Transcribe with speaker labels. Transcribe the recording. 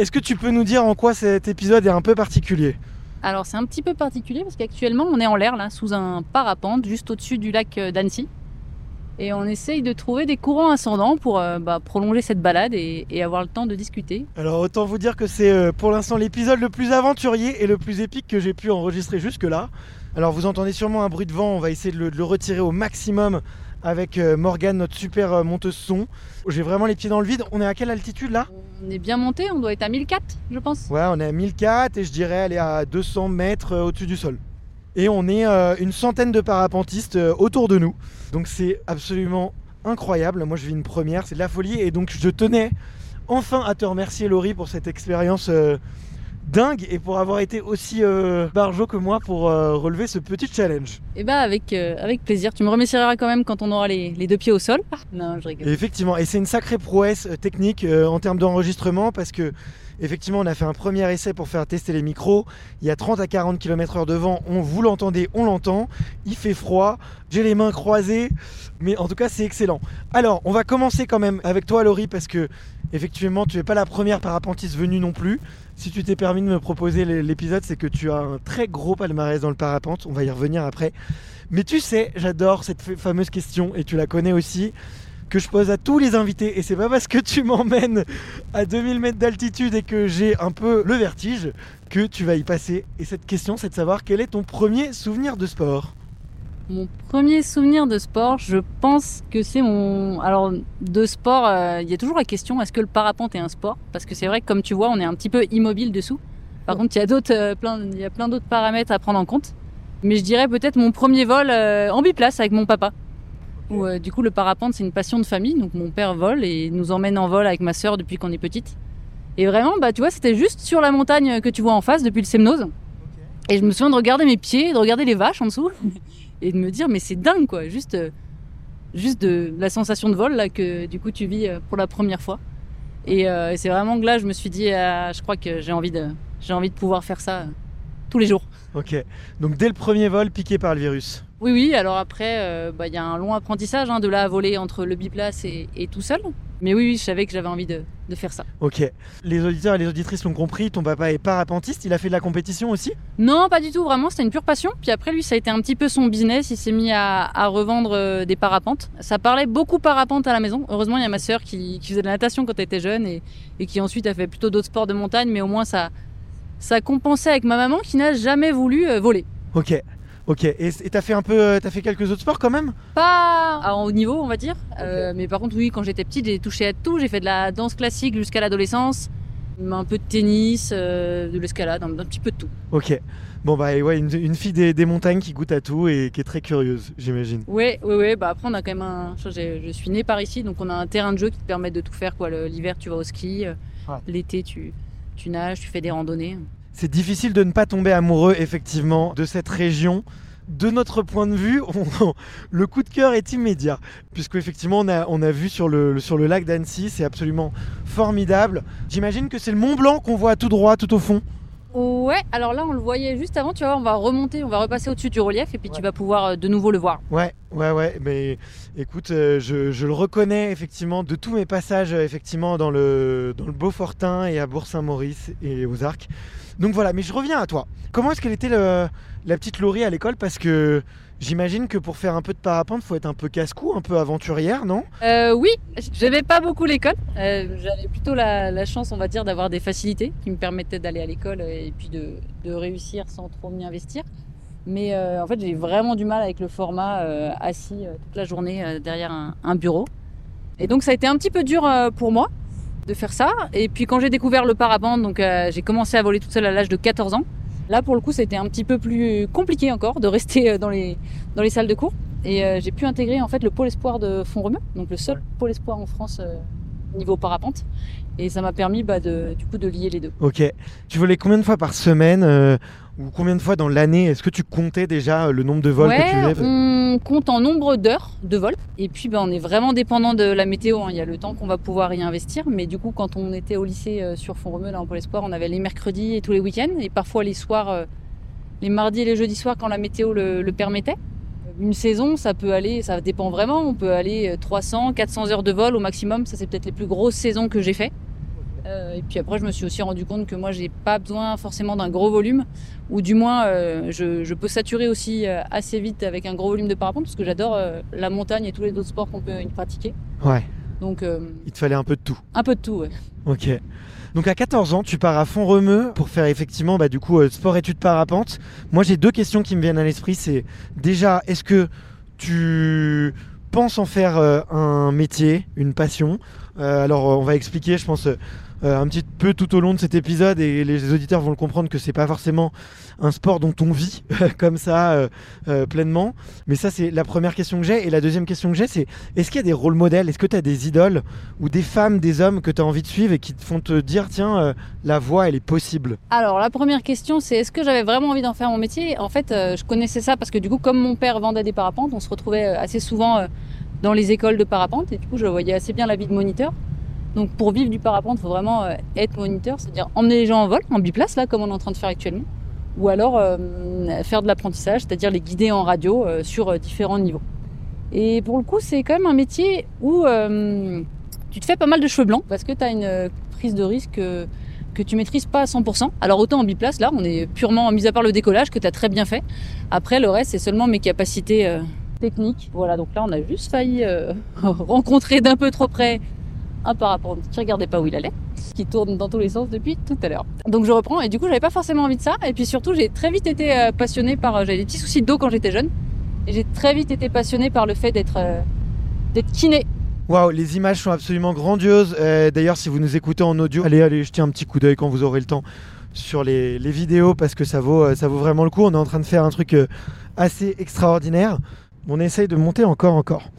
Speaker 1: Est-ce que tu peux nous dire en quoi cet épisode est un peu particulier
Speaker 2: Alors c'est un petit peu particulier parce qu'actuellement on est en l'air là, sous un parapente, juste au-dessus du lac euh, d'Annecy. Et on essaye de trouver des courants ascendants pour euh, bah, prolonger cette balade et, et avoir le temps de discuter.
Speaker 1: Alors autant vous dire que c'est euh, pour l'instant l'épisode le plus aventurier et le plus épique que j'ai pu enregistrer jusque-là. Alors vous entendez sûrement un bruit de vent, on va essayer de le, de le retirer au maximum avec euh, Morgane, notre super euh, monteuse son. J'ai vraiment les pieds dans le vide. On est à quelle altitude là?
Speaker 2: On est bien monté, on doit être à 1004 je pense.
Speaker 1: Ouais, on est à 1004 et je dirais est à 200 mètres euh, au-dessus du sol. Et on est euh, une centaine de parapentistes euh, autour de nous. Donc c'est absolument incroyable. Moi je vis une première, c'est de la folie. Et donc je tenais enfin à te remercier Laurie pour cette expérience euh, dingue et pour avoir été aussi euh, barjot que moi pour euh, relever ce petit challenge.
Speaker 2: Et bah avec, euh, avec plaisir. Tu me remercieras quand même quand on aura les, les deux pieds au sol. Non, je rigole.
Speaker 1: Et effectivement, et c'est une sacrée prouesse technique en termes d'enregistrement parce que effectivement, on a fait un premier essai pour faire tester les micros. Il y a 30 à 40 km/h de vent. On vous l'entendez, on l'entend. Il fait froid. J'ai les mains croisées, mais en tout cas, c'est excellent. Alors, on va commencer quand même avec toi, Laurie, parce que effectivement, tu n'es pas la première parapentiste venue non plus. Si tu t'es permis de me proposer l'é- l'épisode, c'est que tu as un très gros palmarès dans le parapente. On va y revenir après. Mais tu sais, j'adore cette fa- fameuse question et tu la connais aussi que je pose à tous les invités et c'est pas parce que tu m'emmènes à 2000 mètres d'altitude et que j'ai un peu le vertige que tu vas y passer. Et cette question, c'est de savoir quel est ton premier souvenir de sport.
Speaker 2: Mon premier souvenir de sport, je pense que c'est mon. Alors, de sport, euh, il y a toujours la question est-ce que le parapente est un sport? Parce que c'est vrai que, comme tu vois, on est un petit peu immobile dessous. Par contre, il y a d'autres, euh, plein, il y a plein d'autres paramètres à prendre en compte. Mais je dirais peut-être mon premier vol euh, en biplace avec mon papa. Où, du coup, le parapente, c'est une passion de famille. Donc, mon père vole et nous emmène en vol avec ma sœur depuis qu'on est petite. Et vraiment, bah, tu vois, c'était juste sur la montagne que tu vois en face depuis le Semnose. Et je me souviens de regarder mes pieds, de regarder les vaches en dessous et de me dire mais c'est dingue quoi. Juste euh, juste de la sensation de vol là que du coup tu vis euh, pour la première fois. Et, euh, et c'est vraiment que là je me suis dit ah, je crois que j'ai envie de j'ai envie de pouvoir faire ça tous les jours.
Speaker 1: Ok, donc dès le premier vol, piqué par le virus.
Speaker 2: Oui oui alors après euh, bah, il y a un long apprentissage hein, de là à voler entre le biplace et, et tout seul mais oui, oui je savais que j'avais envie de, de faire ça
Speaker 1: Ok, les auditeurs et les auditrices l'ont compris, ton papa est parapentiste, il a fait de la compétition aussi?
Speaker 2: Non, pas du tout, vraiment, c'était une pure passion. Puis après, lui, ça a été un petit peu son business. Il s'est mis à, à revendre euh, des parapentes. Ça parlait beaucoup parapente à la maison. Heureusement, il y a ma sœur qui, qui faisait de la natation quand elle était jeune et, et qui ensuite a fait plutôt d'autres sports de montagne, mais au moins ça, ça compensait avec ma maman qui n'a jamais voulu euh, voler.
Speaker 1: Ok, ok, et t'as fait un peu, euh, t'as fait quelques autres sports quand même?
Speaker 2: Pas à haut niveau, on va dire. Euh, mais par contre, oui, quand j'étais petite, j'ai touché à tout. J'ai fait de la danse classique jusqu'à l'adolescence. Un peu de tennis, euh, de l'escalade, un, un petit peu de tout.
Speaker 1: Ok, bon bah ouais, une, une fille des, des montagnes qui goûte à tout et qui est très curieuse, j'imagine.
Speaker 2: Oui, oui, oui. Bah après, on a quand même un. Je, suis née par ici, donc on a un terrain de jeu qui te permet de tout faire. Quoi. L'hiver, tu vas au ski.
Speaker 1: Ouais.
Speaker 2: L'été, tu, tu nages, tu fais des randonnées.
Speaker 1: C'est difficile de ne pas tomber amoureux effectivement de cette région. De notre point de vue, le coup de cœur est immédiat, puisque effectivement on a, vu sur le, sur le lac d'Annecy, c'est absolument formidable. J'imagine que c'est le Mont Blanc qu'on voit tout droit, tout au fond.
Speaker 2: Ouais, alors là, on le voyait juste avant. Tu vois, on va remonter, on va repasser au-dessus du relief et puis
Speaker 1: Ouais.
Speaker 2: tu vas pouvoir euh, de nouveau le voir.
Speaker 1: Ouais, ouais, ouais, mais écoute, euh, je, je le reconnais effectivement de tous mes passages euh, effectivement dans le, dans le Beaufortin et à Bourg-Saint-Maurice et aux Arcs. Donc voilà, mais je reviens à toi. Comment est-ce qu'elle était le- la petite Laurie à l'école? Parce que j'imagine que pour faire un peu de parapente, faut être un peu casse-cou, un peu aventurière, non?
Speaker 2: Euh, oui, j'aimais pas beaucoup l'école. Euh, J'avais plutôt la, chance, on va dire, d'avoir des facilités qui me permettaient d'aller à l'école et puis de, réussir sans trop m'y investir. Mais euh, en fait, j'ai vraiment du mal avec le format assis toute la journée derrière un, un bureau. Et donc, ça a été un petit peu dur pour moi de faire ça. Et puis, quand j'ai découvert le parapente, donc j'ai commencé à voler toute seule à l'âge de 14 ans. Là, pour le coup, c'était un petit peu plus compliqué encore de rester euh, dans les, dans les salles de cours. Et euh, j'ai pu intégrer en fait le pôle espoir de Font-Romeu, donc le seul pôle espoir en France euh, niveau parapente. Et ça m'a permis bah, de, du coup de lier les deux.
Speaker 1: Ok. Tu volais combien de fois par semaine euh, ou combien de fois dans l'année Est-ce que tu comptais déjà euh, le nombre de vols que tu faisais?
Speaker 2: on compte en nombre d'heures de vol. Et puis bah, on est vraiment dépendant de la météo. hein. Il y a le temps qu'on va pouvoir y investir. Mais du coup, quand on était au lycée euh, sur Font-Romeu, là en pôle espoir, on avait les mercredis et tous les week-ends. Et parfois les soirs, euh, les mardis et les jeudis soirs quand la météo le, le permettait. Une saison, ça peut aller, ça dépend vraiment. On peut aller euh, 300, 400 heures de vol au maximum. Ça, c'est peut-être les plus grosses saisons que j'ai fait. Euh, et puis après, je me suis aussi rendu compte que moi, j'ai pas besoin forcément d'un gros volume, ou du moins, euh, je, je peux saturer aussi euh, assez vite avec un gros volume de parapente, parce que j'adore la montagne et tous les autres sports qu'on peut y pratiquer.
Speaker 1: Ouais,
Speaker 2: Donc,
Speaker 1: il te fallait un peu de tout.
Speaker 2: un peu de tout, ouais.
Speaker 1: Ok. Donc à 14 ans, tu pars à Font-Romeu pour faire effectivement bah, du coup euh, sport-études parapente. Moi j'ai deux questions qui me viennent à l'esprit. C'est déjà, est-ce que tu penses en faire un métier, une passion? Alors on va expliquer, je pense, un petit peu tout au long de cet épisode et les auditeurs vont le comprendre que c'est pas forcément un sport dont on vit comme ça euh, euh, pleinement. Mais ça c'est la première question que j'ai. Et la deuxième question que j'ai c'est est-ce qu'il y a des rôles modèles? Est-ce que tu as des idoles ou des femmes, des hommes que tu as envie de suivre et qui te font te dire tiens, euh, la voie elle est possible?
Speaker 2: Alors, la première question, c'est est-ce que j'avais vraiment envie d'en faire mon métier? En fait, euh, je connaissais ça parce que du coup, comme mon père vendait des parapentes, on se retrouvait euh, assez souvent euh, dans les écoles de parapente et du coup, je voyais assez bien la vie de moniteur. Donc, pour vivre du parapente, il faut vraiment euh, être moniteur, c'est-à-dire emmener les gens en vol, en biplace, là, comme on est en train de faire actuellement, ou alors euh, faire de l'apprentissage, c'est-à-dire les guider en radio euh, sur différents niveaux. Et pour le coup, c'est quand même un métier où tu te fais pas mal de cheveux blancs parce que tu as une prise de risque que tu maîtrises pas à 100%. Alors autant en biplace, là, on est purement, mis à part le décollage que tu as très bien fait. Après, le reste, c'est seulement mes capacités techniques. Voilà, donc là, on a juste failli rencontrer d'un peu trop près un parapente qui regardait pas où il allait, qui tourne dans tous les sens depuis tout à l'heure. Donc je reprends, et du coup, j'avais pas forcément envie de ça. Et puis surtout, j'ai très vite été euh, passionnée par... euh, J'avais des petits soucis de dos quand j'étais jeune. Et j'ai très vite été passionnée par le fait d'être euh, d'être kiné.
Speaker 1: Waouh, les images sont absolument grandioses. D'ailleurs, si vous nous écoutez en audio, allez, allez jeter un petit coup d'œil quand vous aurez le temps sur les, les vidéos parce que ça vaut, ça vaut vraiment le coup. On est en train de faire un truc assez extraordinaire. On essaye de monter encore, encore.